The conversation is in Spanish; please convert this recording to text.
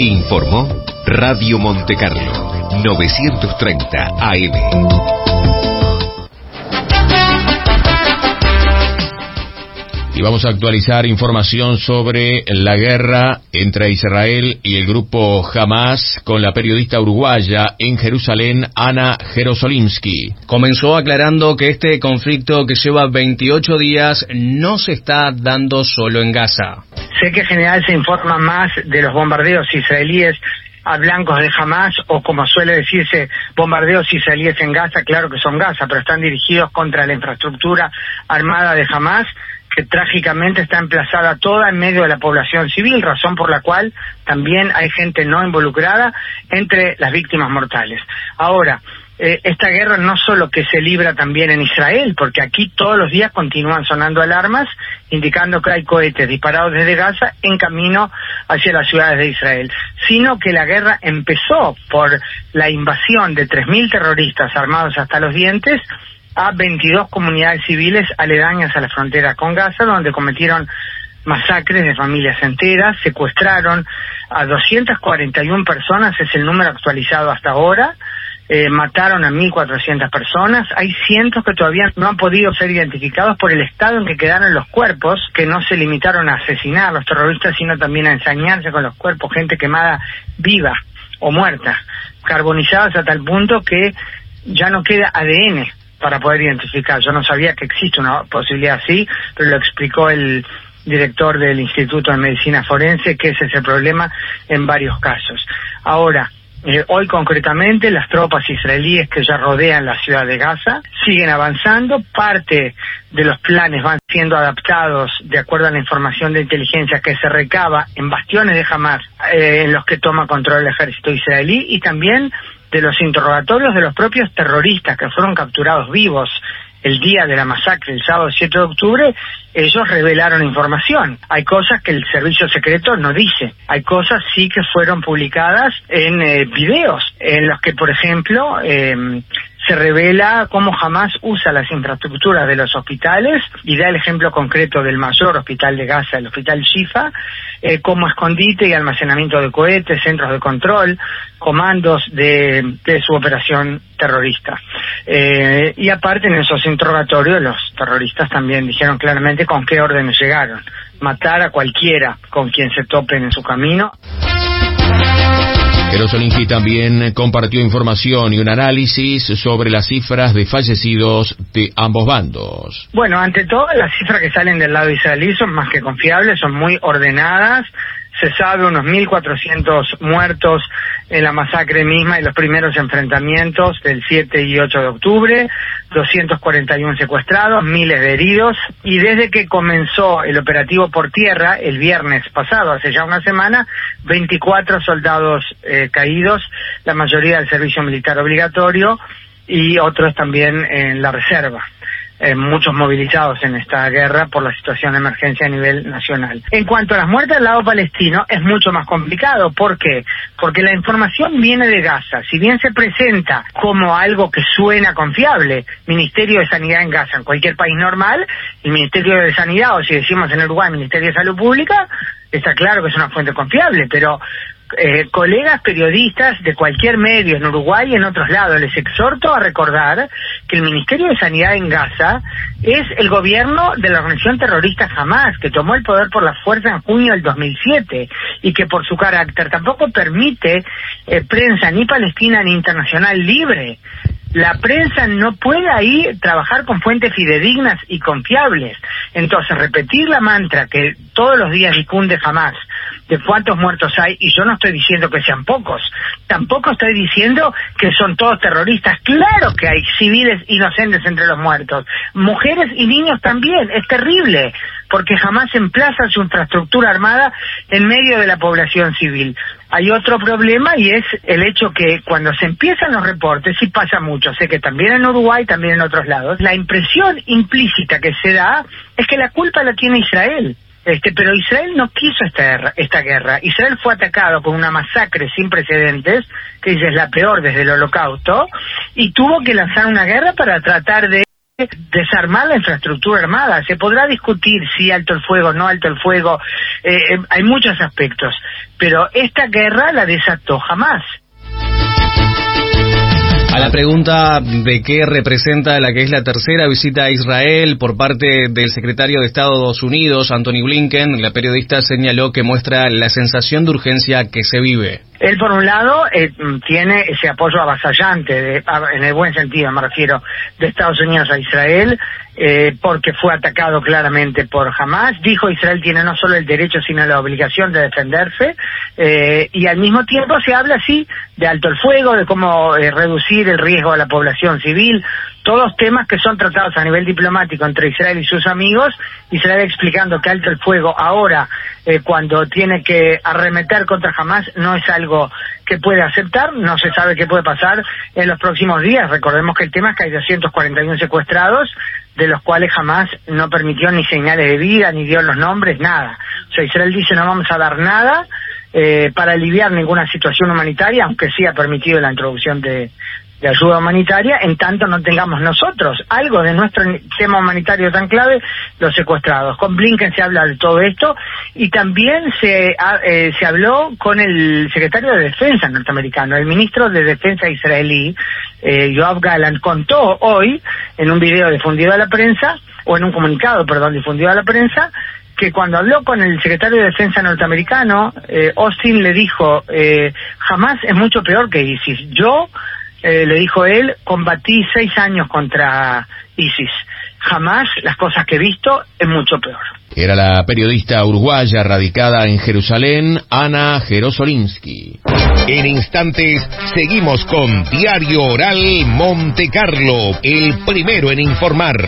Informó Radio Monte Carlo, 930 AM. Y vamos a actualizar información sobre la guerra entre Israel y el grupo Hamas con la periodista uruguaya en Jerusalén, Ana Jerosolimsky. Comenzó aclarando que este conflicto que lleva 28 días no se está dando solo en Gaza. Sé que en general se informa más de los bombardeos israelíes a blancos de Hamas o como suele decirse bombardeos israelíes en Gaza, claro que son Gaza, pero están dirigidos contra la infraestructura armada de Hamas que trágicamente está emplazada toda en medio de la población civil, razón por la cual también hay gente no involucrada entre las víctimas mortales. Ahora, eh, esta guerra no solo que se libra también en Israel, porque aquí todos los días continúan sonando alarmas indicando que hay cohetes disparados desde Gaza en camino hacia las ciudades de Israel, sino que la guerra empezó por la invasión de 3.000 terroristas armados hasta los dientes a 22 comunidades civiles aledañas a la frontera con Gaza, donde cometieron masacres de familias enteras, secuestraron a 241 personas, es el número actualizado hasta ahora, eh, mataron a 1.400 personas, hay cientos que todavía no han podido ser identificados por el estado en que quedaron los cuerpos, que no se limitaron a asesinar a los terroristas, sino también a ensañarse con los cuerpos, gente quemada viva o muerta, carbonizadas a tal punto que ya no queda ADN para poder identificar. Yo no sabía que existe una posibilidad así, pero lo explicó el director del Instituto de Medicina Forense, que ese es el problema en varios casos. Ahora, eh, hoy concretamente las tropas israelíes que ya rodean la ciudad de Gaza siguen avanzando, parte de los planes van siendo adaptados de acuerdo a la información de inteligencia que se recaba en bastiones de Hamas eh, en los que toma control el ejército israelí y también de los interrogatorios de los propios terroristas que fueron capturados vivos el día de la masacre, el sábado 7 de octubre, ellos revelaron información. Hay cosas que el servicio secreto no dice. Hay cosas sí que fueron publicadas en eh, videos, en los que, por ejemplo, eh, se revela cómo jamás usa las infraestructuras de los hospitales y da el ejemplo concreto del mayor hospital de Gaza, el hospital Shifa, eh, como escondite y almacenamiento de cohetes, centros de control, comandos de, su operación terrorista. Eh, y aparte en esos interrogatorios los terroristas también dijeron claramente con qué órdenes llegaron. Matar a cualquiera con quien se topen en su camino. Jerosolinski también compartió información y un análisis sobre las cifras de fallecidos de ambos bandos. Bueno, ante todo, las cifras que salen del lado israelí son más que confiables, son muy ordenadas, se sabe unos 1.400 muertos en la masacre misma y los primeros enfrentamientos del 7 y 8 de octubre, 241 secuestrados, miles de heridos y desde que comenzó el operativo por tierra el viernes pasado, hace ya una semana, 24 soldados eh, caídos, la mayoría del servicio militar obligatorio y otros también en la reserva. Eh, muchos movilizados en esta guerra por la situación de emergencia a nivel nacional. En cuanto a las muertes del lado palestino, es mucho más complicado. ¿Por qué? Porque la información viene de Gaza. Si bien se presenta como algo que suena confiable, Ministerio de Sanidad en Gaza, en cualquier país normal, el Ministerio de Sanidad, o si decimos en Uruguay, Ministerio de Salud Pública, está claro que es una fuente confiable, pero eh, colegas periodistas de cualquier medio en Uruguay y en otros lados. Les exhorto a recordar que el Ministerio de Sanidad en Gaza es el gobierno de la organización terrorista Hamas, que tomó el poder por la fuerza en junio del 2007 y que por su carácter tampoco permite eh, prensa ni palestina ni internacional libre la prensa no puede ahí trabajar con fuentes fidedignas y confiables. Entonces, repetir la mantra que todos los días difunde jamás de cuántos muertos hay, y yo no estoy diciendo que sean pocos, tampoco estoy diciendo que son todos terroristas. Claro que hay civiles inocentes entre los muertos, mujeres y niños también, es terrible porque jamás emplaza su infraestructura armada en medio de la población civil. Hay otro problema y es el hecho que cuando se empiezan los reportes, y pasa mucho, sé que también en Uruguay, también en otros lados, la impresión implícita que se da es que la culpa la tiene Israel. Este, pero Israel no quiso esta, guerra. Israel fue atacado con una masacre sin precedentes, que es la peor desde el holocausto, y tuvo que lanzar una guerra para tratar de desarmar la infraestructura armada. Se podrá discutir si alto el fuego, no alto el fuego, eh, eh, hay muchos aspectos, pero esta guerra la desató jamás. A la pregunta de qué representa la que es la tercera visita a Israel por parte del secretario de Estados Unidos, Anthony Blinken, la periodista señaló que muestra la sensación de urgencia que se vive. Él, por un lado, eh, tiene ese apoyo avasallante, en el buen sentido me refiero, de Estados Unidos a Israel, eh, porque fue atacado claramente por Hamas. Dijo Israel tiene no solo el derecho, sino la obligación de defenderse, eh, y al mismo tiempo se habla, así de alto el fuego, de cómo reducir el riesgo a la población civil, todos temas que son tratados a nivel diplomático entre Israel y sus amigos, Israel explicando que alto el fuego ahora, eh, cuando tiene que arremeter contra Hamas, no es algo que puede aceptar, no se sabe qué puede pasar en los próximos días. Recordemos que el tema es que hay 241 secuestrados, de los cuales jamás no permitió ni señales de vida, ni dio los nombres, nada. O sea, Israel dice no vamos a dar nada eh, para aliviar ninguna situación humanitaria, aunque sí ha permitido la introducción de, de ayuda humanitaria, en tanto no tengamos nosotros algo de nuestro tema humanitario tan clave, los secuestrados. Con Blinken se habla de todo esto y también se, eh, se habló con el secretario de Defensa norteamericano, el ministro de Defensa israelí, eh, Yoav Gallant, contó hoy en un video difundido a la prensa, o en un comunicado, perdón, difundido a la prensa, que cuando habló con el secretario de Defensa norteamericano, eh, Austin le dijo, eh, jamás es mucho peor que ISIS. Yo eh, le dijo él, combatí seis años contra ISIS. Jamás las cosas que he visto es mucho peor. Era la periodista uruguaya radicada en Jerusalén, Ana Jerosolinsky. En instantes seguimos con Diario Oral Monte Carlo, el primero en informar.